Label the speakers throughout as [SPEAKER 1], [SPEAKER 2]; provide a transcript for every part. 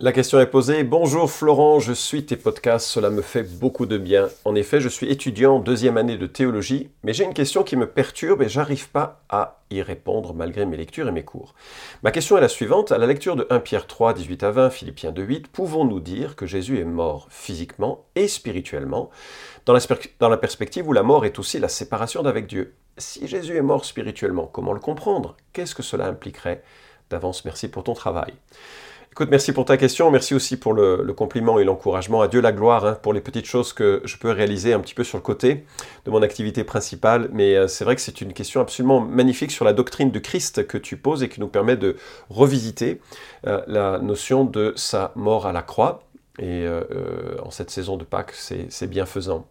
[SPEAKER 1] La question est posée. Bonjour Florent, je suis tes podcasts, cela me fait beaucoup de bien. En effet, je suis étudiant en deuxième année de théologie, mais j'ai une question qui me perturbe et j'arrive pas à y répondre malgré mes lectures et mes cours. Ma question est la suivante. À la lecture de 1 Pierre 3, 18 à 20, Philippiens 2, 8, pouvons-nous dire que Jésus est mort physiquement et spirituellement dans la, dans la perspective où la mort est aussi la séparation d'avec Dieu? Si Jésus est mort spirituellement, comment le comprendre? Qu'est-ce que cela impliquerait? D'avance, merci pour ton travail. Merci pour ta question, merci aussi pour le, compliment et l'encouragement. À Dieu la gloire hein, pour les petites choses que je peux réaliser un petit peu sur le côté de mon activité principale. Mais euh, c'est vrai que c'est une question absolument magnifique sur la doctrine du Christ que tu poses et qui nous permet de revisiter euh, la notion de sa mort à la croix. Et euh, en cette saison de Pâques, c'est bienfaisant.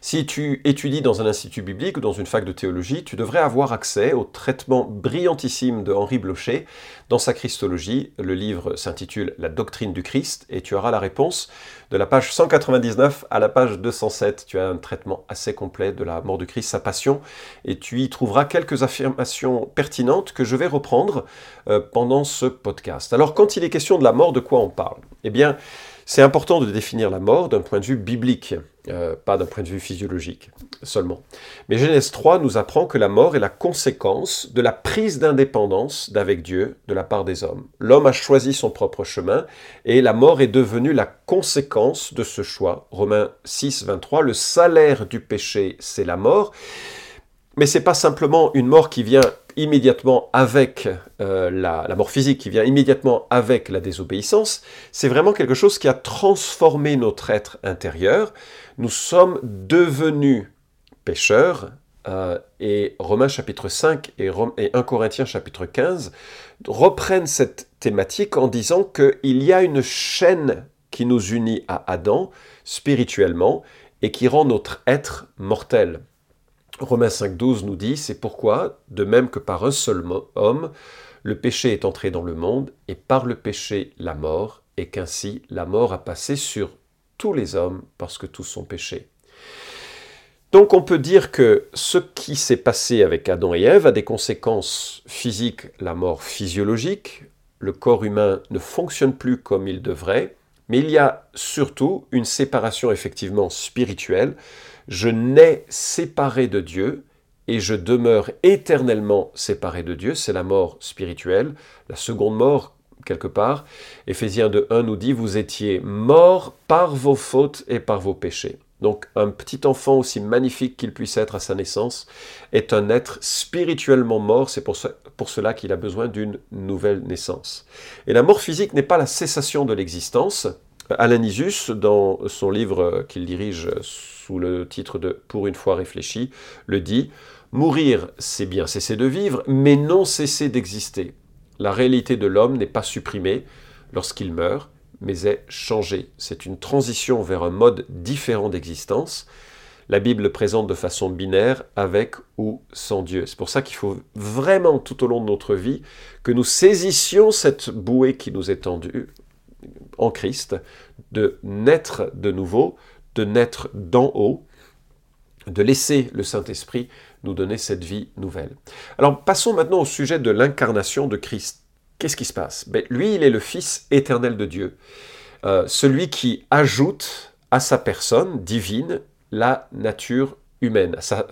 [SPEAKER 1] Si tu étudies dans un institut biblique ou dans une fac de théologie, tu devrais avoir accès au traitement brillantissime de Henri Blocher dans sa Christologie. Le livre s'intitule La doctrine du Christ et tu auras la réponse de la page 199 à la page 207. Tu as un traitement assez complet de la mort du Christ, sa passion, et tu y trouveras quelques affirmations pertinentes que je vais reprendre euh, pendant ce podcast. Alors quand il est question de la mort, de quoi on parle? Eh bien, c'est important de définir la mort d'un point de vue biblique, euh, pas d'un point de vue physiologique seulement. Mais Genèse 3 nous apprend que la mort est la conséquence de la prise d'indépendance d'avec Dieu de la part des hommes. L'homme a choisi son propre chemin et la mort est devenue la conséquence de ce choix. Romains 6, 23, le salaire du péché, c'est la mort. Mais c'est pas simplement une mort qui vient immédiatement avec euh, la, mort physique, qui vient immédiatement avec la désobéissance, c'est vraiment quelque chose qui a transformé notre être intérieur. Nous sommes devenus pécheurs, euh, et Romains chapitre 5 et, et 1 Corinthiens chapitre 15 reprennent cette thématique en disant qu'il y a une chaîne qui nous unit à Adam spirituellement et qui rend notre être mortel. Romains 5.12 nous dit, c'est pourquoi, de même que par un seul homme, le péché est entré dans le monde, et par le péché la mort, et qu'ainsi la mort a passé sur tous les hommes, parce que tous sont péchés. Donc on peut dire que ce qui s'est passé avec Adam et Ève a des conséquences physiques, la mort physiologique, le corps humain ne fonctionne plus comme il devrait, mais il y a surtout une séparation effectivement spirituelle, je nais séparé de Dieu et je demeure éternellement séparé de Dieu. C'est la mort spirituelle, la seconde mort quelque part. Éphésiens 2.1 nous dit, vous étiez morts par vos fautes et par vos péchés. Donc un petit enfant, aussi magnifique qu'il puisse être à sa naissance, est un être spirituellement mort, c'est pour, pour, cela qu'il a besoin d'une nouvelle naissance. Et la mort physique n'est pas la cessation de l'existence. Alain Isus, dans son livre qu'il dirige sous le titre de Pour une fois réfléchi, le dit Mourir, c'est bien cesser de vivre, mais non cesser d'exister. La réalité de l'homme n'est pas supprimée lorsqu'il meurt, mais est changée. C'est une transition vers un mode différent d'existence. La Bible le présente de façon binaire, avec ou sans Dieu. C'est pour ça qu'il faut vraiment, tout au long de notre vie, que nous saisissions cette bouée qui nous est tendue en Christ, de naître de nouveau, de naître d'en haut, de laisser le Saint-Esprit nous donner cette vie nouvelle. Alors passons maintenant au sujet de l'incarnation de Christ. Qu'est-ce qui se passe? Ben, Lui, il est le Fils éternel de Dieu, euh, celui qui ajoute à sa personne divine la nature humaine. Ça,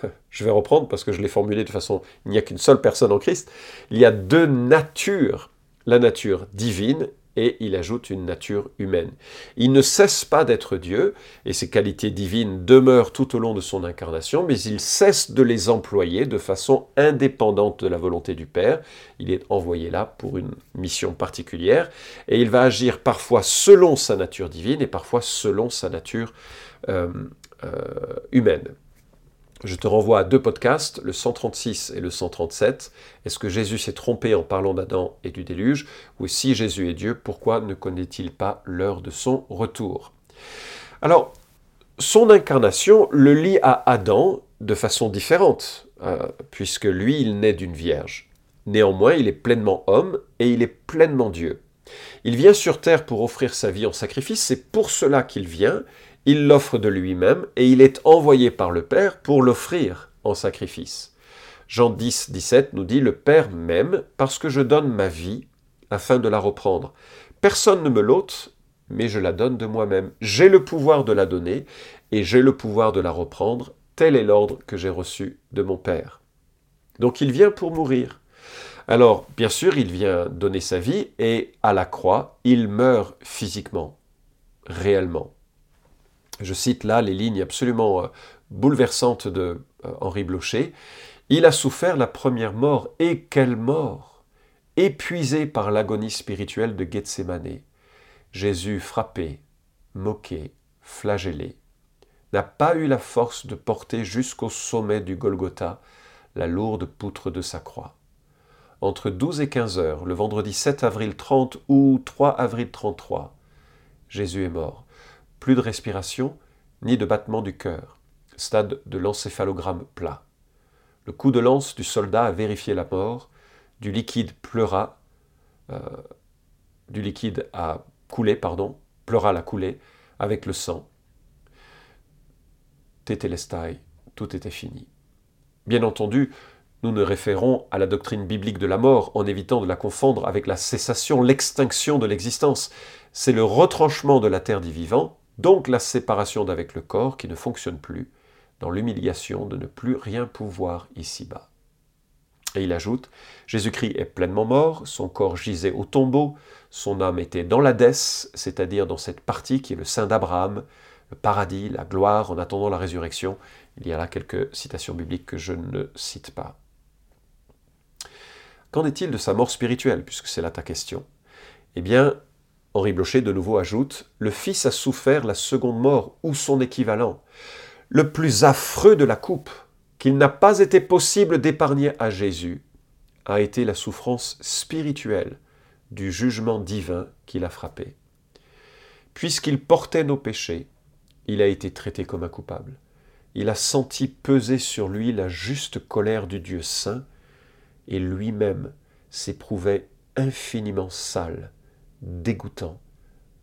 [SPEAKER 1] je vais reprendre parce que je l'ai formulé de façon, il n'y a qu'une seule personne en Christ. Il y a deux natures, la nature divine et il ajoute une nature humaine. Il ne cesse pas d'être Dieu, et ses qualités divines demeurent tout au long de son incarnation, mais il cesse de les employer de façon indépendante de la volonté du Père. Il est envoyé là pour une mission particulière, et il va agir parfois selon sa nature divine et parfois selon sa nature euh, euh, humaine. Je te renvoie à deux podcasts, le 136 et le 137. Est-ce que Jésus s'est trompé en parlant d'Adam et du déluge? Ou si Jésus est Dieu, pourquoi ne connaît-il pas l'heure de son retour? Alors, son incarnation le lie à Adam de façon différente, euh, puisque lui, il naît d'une vierge. Néanmoins, il est pleinement homme et il est pleinement Dieu. Il vient sur terre pour offrir sa vie en sacrifice, c'est pour cela qu'il vient, il l'offre de lui-même et il est envoyé par le Père pour l'offrir en sacrifice. Jean 10, 17 nous dit Le Père m'aime parce que je donne ma vie afin de la reprendre. Personne ne me l'ôte, mais je la donne de moi-même. J'ai le pouvoir de la donner et j'ai le pouvoir de la reprendre. Tel est l'ordre que j'ai reçu de mon Père. Donc il vient pour mourir. Alors, bien sûr, il vient donner sa vie et à la croix, il meurt physiquement, réellement. Je cite là les lignes absolument euh, bouleversantes de euh, Henri Blocher. Il a souffert la première mort, et quelle mort Épuisé par l'agonie spirituelle de Gethsemane, Jésus frappé, moqué, flagellé, n'a pas eu la force de porter jusqu'au sommet du Golgotha la lourde poutre de sa croix. Entre 12 et 15 heures, le vendredi 7 avril 30 ou 3 avril 33, Jésus est mort. Plus de respiration, ni de battement du cœur. Stade de l'encéphalogramme plat. Le coup de lance du soldat a vérifié la mort. Du liquide pleura. Euh, du liquide a coulé, pardon. Pleura la coulée avec le sang. Tétélestai, tout était fini. Bien entendu, nous nous référons à la doctrine biblique de la mort en évitant de la confondre avec la cessation, l'extinction de l'existence. C'est le retranchement de la terre des vivants, donc la séparation d'avec le corps qui ne fonctionne plus, dans l'humiliation de ne plus rien pouvoir ici-bas. Et il ajoute, Jésus-Christ est pleinement mort, son corps gisait au tombeau, son âme était dans l'Hadès, c'est-à-dire dans cette partie qui est le sein d'Abraham, le paradis, la gloire en attendant la résurrection. Il y a là quelques citations bibliques que je ne cite pas. Qu'en est-il de sa mort spirituelle, puisque c'est là ta question? Eh bien, Henri Blocher de nouveau ajoute Le Fils a souffert la seconde mort, ou son équivalent, le plus affreux de la coupe, qu'il n'a pas été possible d'épargner à Jésus, a été la souffrance spirituelle du jugement divin qu'il a frappé. Puisqu'il portait nos péchés, il a été traité comme un coupable. Il a senti peser sur lui la juste colère du Dieu saint, et lui-même s'éprouvait infiniment sale dégoûtant,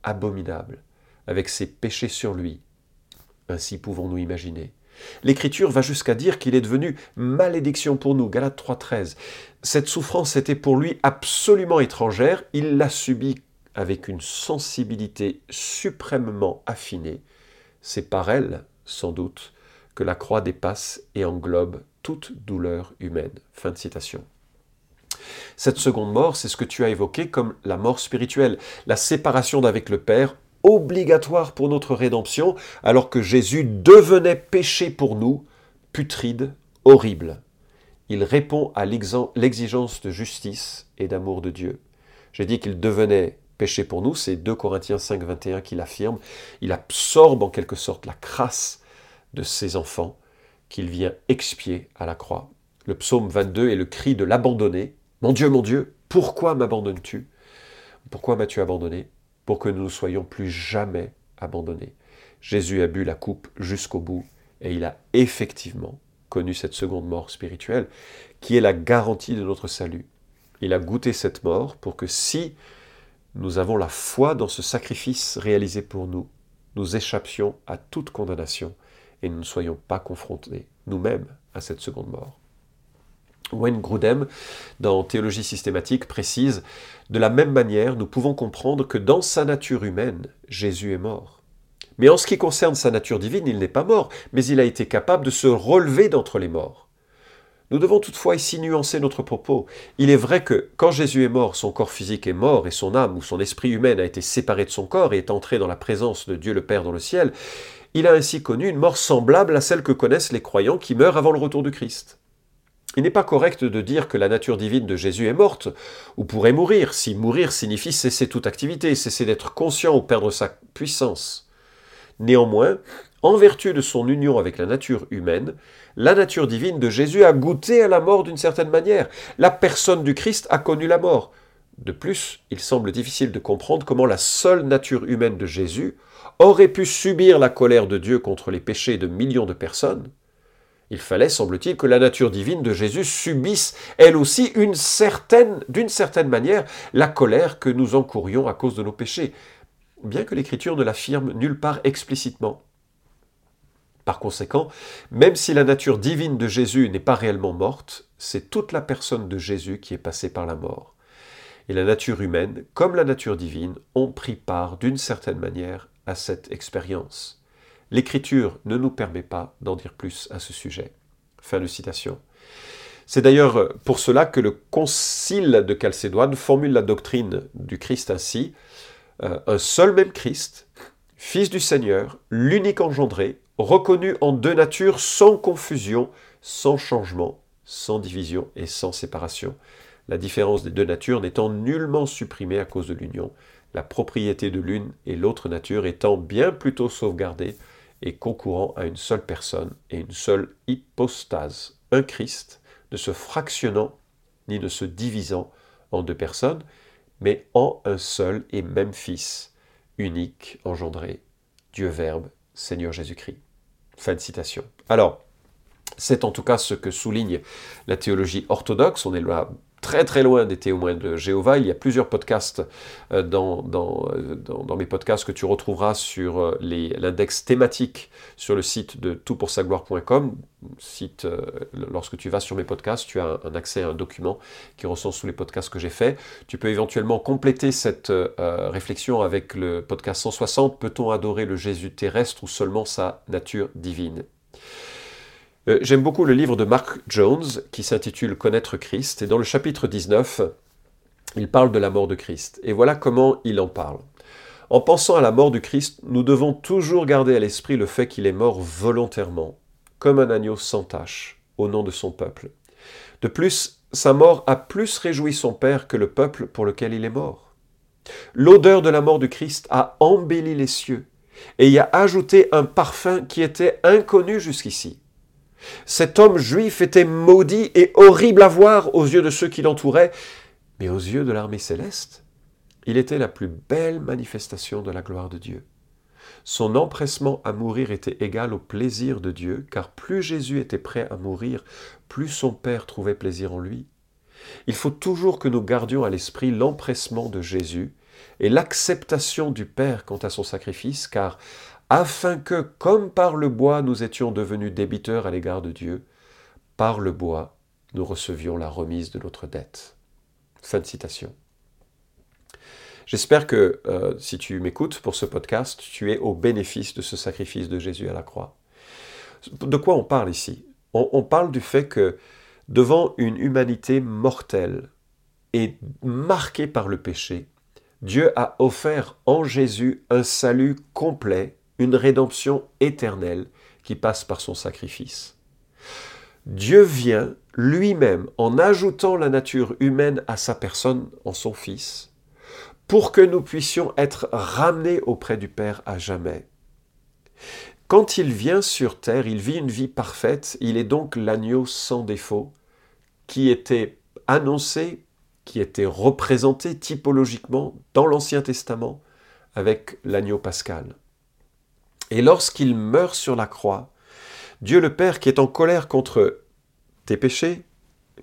[SPEAKER 1] abominable, avec ses péchés sur lui. Ainsi pouvons-nous imaginer. L'Écriture va jusqu'à dire qu'il est devenu malédiction pour nous, Galates 3.13. Cette souffrance était pour lui absolument étrangère, il l'a subie avec une sensibilité suprêmement affinée. C'est par elle, sans doute, que la croix dépasse et englobe toute douleur humaine. Fin de citation. Cette seconde mort, c'est ce que tu as évoqué comme la mort spirituelle, la séparation d'avec le Père, obligatoire pour notre rédemption, alors que Jésus devenait péché pour nous, putride, horrible. Il répond à l'exigence de justice et d'amour de Dieu. J'ai dit qu'il devenait péché pour nous, c'est 2 Corinthiens 5, 21 qui l'affirme. Il absorbe en quelque sorte la crasse de ses enfants qu'il vient expier à la croix. Le psaume 22 est le cri de l'abandonné, mon Dieu, mon Dieu, pourquoi m'abandonnes-tu? Pourquoi m'as-tu abandonné? Pour que nous ne soyons plus jamais abandonnés. Jésus a bu la coupe jusqu'au bout et il a effectivement connu cette seconde mort spirituelle qui est la garantie de notre salut. Il a goûté cette mort pour que si nous avons la foi dans ce sacrifice réalisé pour nous, nous échappions à toute condamnation et nous ne soyons pas confrontés nous-mêmes à cette seconde mort. Wayne Grudem, dans Théologie systématique, précise De la même manière, nous pouvons comprendre que dans sa nature humaine, Jésus est mort. Mais en ce qui concerne sa nature divine, il n'est pas mort, mais il a été capable de se relever d'entre les morts. Nous devons toutefois ici nuancer notre propos. Il est vrai que quand Jésus est mort, son corps physique est mort et son âme ou son esprit humain a été séparé de son corps et est entré dans la présence de Dieu le Père dans le ciel. Il a ainsi connu une mort semblable à celle que connaissent les croyants qui meurent avant le retour du Christ. Il n'est pas correct de dire que la nature divine de Jésus est morte, ou pourrait mourir, si mourir signifie cesser toute activité, cesser d'être conscient ou perdre sa puissance. Néanmoins, en vertu de son union avec la nature humaine, la nature divine de Jésus a goûté à la mort d'une certaine manière. La personne du Christ a connu la mort. De plus, il semble difficile de comprendre comment la seule nature humaine de Jésus aurait pu subir la colère de Dieu contre les péchés de millions de personnes, Il fallait, semble-t-il, que la nature divine de Jésus subisse, elle aussi, d'une certaine manière, la colère que nous encourions à cause de nos péchés, bien que l'Écriture ne l'affirme nulle part explicitement. Par conséquent, même si la nature divine de Jésus n'est pas réellement morte, c'est toute la personne de Jésus qui est passée par la mort. Et la nature humaine, comme la nature divine, ont pris part d'une certaine manière à cette expérience. L'Écriture ne nous permet pas d'en dire plus à ce sujet. Fin de citation. C'est d'ailleurs pour cela que le Concile de Chalcédoine formule la doctrine du Christ ainsi euh, un seul même Christ, Fils du Seigneur, l'unique engendré, reconnu en deux natures sans confusion, sans changement, sans division et sans séparation. La différence des deux natures n'étant nullement supprimée à cause de l'union, la propriété de l'une et l'autre nature étant bien plutôt sauvegardée et concourant à une seule personne et une seule hypostase, un Christ, ne se fractionnant ni ne se divisant en deux personnes, mais en un seul et même Fils, unique, engendré, Dieu Verbe, Seigneur Jésus-Christ. Fin de citation. Alors, c'est en tout cas ce que souligne la théologie orthodoxe. On est là très très loin des témoins de Jéhovah. Il y a plusieurs podcasts euh, dans, euh, dans, mes podcasts que tu retrouveras sur euh, l'index thématique sur le site de toutpoursagloire.com. Site, lorsque tu vas sur mes podcasts, tu as un, accès à un document qui recense tous les podcasts que j'ai faits. Tu peux éventuellement compléter cette réflexion avec le podcast 160, Peut-on adorer le Jésus terrestre ou seulement sa nature divine? Euh, j'aime beaucoup le livre de Mark Jones qui s'intitule Connaître Christ. Et dans le chapitre 19, il parle de la mort de Christ. Et voilà comment il en parle. En pensant à la mort du Christ, nous devons toujours garder à l'esprit le fait qu'il est mort volontairement, comme un agneau sans tache, au nom de son peuple. De plus, sa mort a plus réjoui son Père que le peuple pour lequel il est mort. L'odeur de la mort du Christ a embelli les cieux et y a ajouté un parfum qui était inconnu jusqu'ici. Cet homme juif était maudit et horrible à voir aux yeux de ceux qui l'entouraient, mais aux yeux de l'armée céleste, il était la plus belle manifestation de la gloire de Dieu. Son empressement à mourir était égal au plaisir de Dieu, car plus Jésus était prêt à mourir, plus son Père trouvait plaisir en lui. Il faut toujours que nous gardions à l'esprit l'empressement de Jésus et l'acceptation du Père quant à son sacrifice, car afin que, comme par le bois nous étions devenus débiteurs à l'égard de Dieu, par le bois nous recevions la remise de notre dette. Fin de citation. J'espère que euh, si tu m'écoutes pour ce podcast, tu es au bénéfice de ce sacrifice de Jésus à la croix. De quoi on parle ici? On, on parle du fait que devant une humanité mortelle et marquée par le péché, Dieu a offert en Jésus un salut complet une rédemption éternelle qui passe par son sacrifice. Dieu vient lui-même en ajoutant la nature humaine à sa personne en son Fils, pour que nous puissions être ramenés auprès du Père à jamais. Quand il vient sur terre, il vit une vie parfaite, il est donc l'agneau sans défaut, qui était annoncé, qui était représenté typologiquement dans l'Ancien Testament avec l'agneau pascal. Et lorsqu'il meurt sur la croix, Dieu le Père qui est en colère contre tes péchés,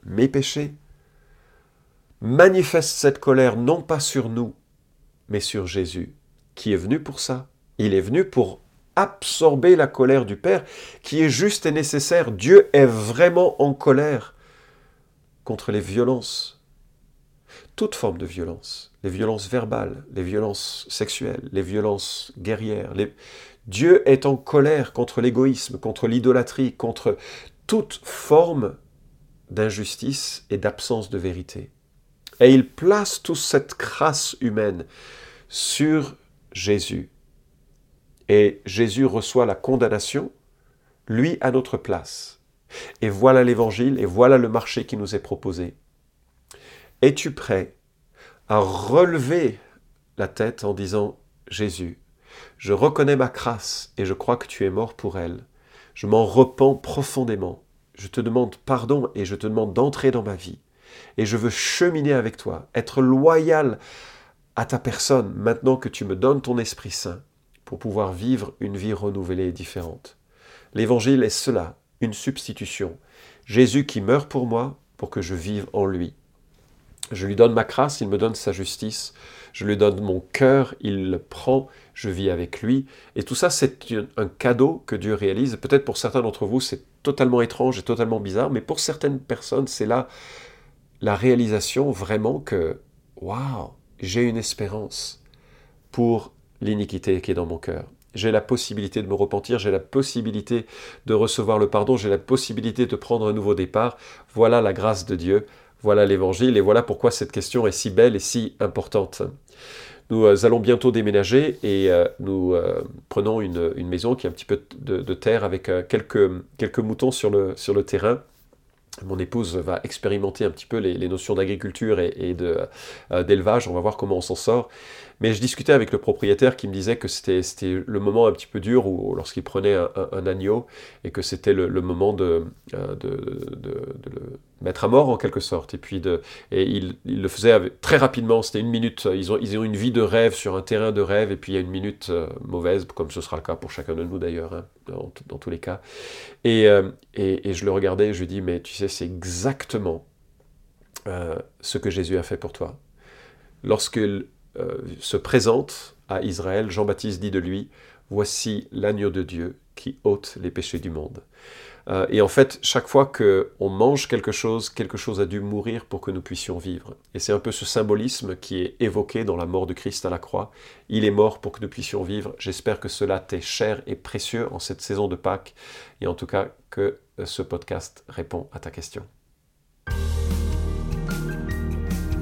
[SPEAKER 1] mes péchés, manifeste cette colère non pas sur nous, mais sur Jésus, qui est venu pour ça. Il est venu pour absorber la colère du Père, qui est juste et nécessaire. Dieu est vraiment en colère contre les violences, toute forme de violence, les violences verbales, les violences sexuelles, les violences guerrières, les... Dieu est en colère contre l'égoïsme, contre l'idolâtrie, contre toute forme d'injustice et d'absence de vérité. Et il place toute cette crasse humaine sur Jésus. Et Jésus reçoit la condamnation, lui à notre place. Et voilà l'évangile, et voilà le marché qui nous est proposé. Es-tu prêt à relever la tête en disant Jésus, je reconnais ma crasse et je crois que tu es mort pour elle. Je m'en repens profondément. Je te demande pardon et je te demande d'entrer dans ma vie. Et je veux cheminer avec toi, être loyal à ta personne maintenant que tu me donnes ton Esprit Saint pour pouvoir vivre une vie renouvelée et différente. L'évangile est cela, une substitution. Jésus qui meurt pour moi pour que je vive en lui. Je lui donne ma grâce, il me donne sa justice. Je lui donne mon cœur, il le prend, je vis avec lui. Et tout ça, c'est un cadeau que Dieu réalise. Peut-être pour certains d'entre vous, c'est totalement étrange et totalement bizarre, mais pour certaines personnes, c'est là la réalisation vraiment que, waouh, j'ai une espérance pour l'iniquité qui est dans mon cœur. J'ai la possibilité de me repentir, j'ai la possibilité de recevoir le pardon, j'ai la possibilité de prendre un nouveau départ. Voilà la grâce de Dieu, voilà l'évangile et voilà pourquoi cette question est si belle et si importante. Nous euh, allons bientôt déménager et euh, nous euh, prenons une, maison qui a un petit peu de, terre avec quelques, quelques moutons sur le, sur le terrain. Mon épouse va expérimenter un petit peu les, notions d'agriculture et, et d'élevage. On va voir comment on s'en sort. Mais je discutais avec le propriétaire qui me disait que c'était le moment un petit peu dur où, lorsqu'il prenait un, agneau et que c'était le, moment de, de, de, le mettre à mort en quelque sorte. Et puis de, et il, il le faisait très rapidement, c'était une minute. Ils ont, ils ont une vie de rêve sur un terrain de rêve, et puis il y a une minute euh, mauvaise, comme ce sera le cas pour chacun de nous d'ailleurs, hein, dans, tous les cas. Et, euh, et, je le regardais et je lui dis, mais tu sais, c'est exactement euh, ce que Jésus a fait pour toi. Lorsqu'il se présente à Israël, Jean-Baptiste dit de lui, voici l'agneau de Dieu qui ôte les péchés du monde. Euh, et en fait, chaque fois qu'on mange quelque chose, quelque chose a dû mourir pour que nous puissions vivre. Et c'est un peu ce symbolisme qui est évoqué dans la mort de Christ à la croix. Il est mort pour que nous puissions vivre. J'espère que cela t'est cher et précieux en cette saison de Pâques. Et en tout cas, que euh, ce podcast répond à ta question.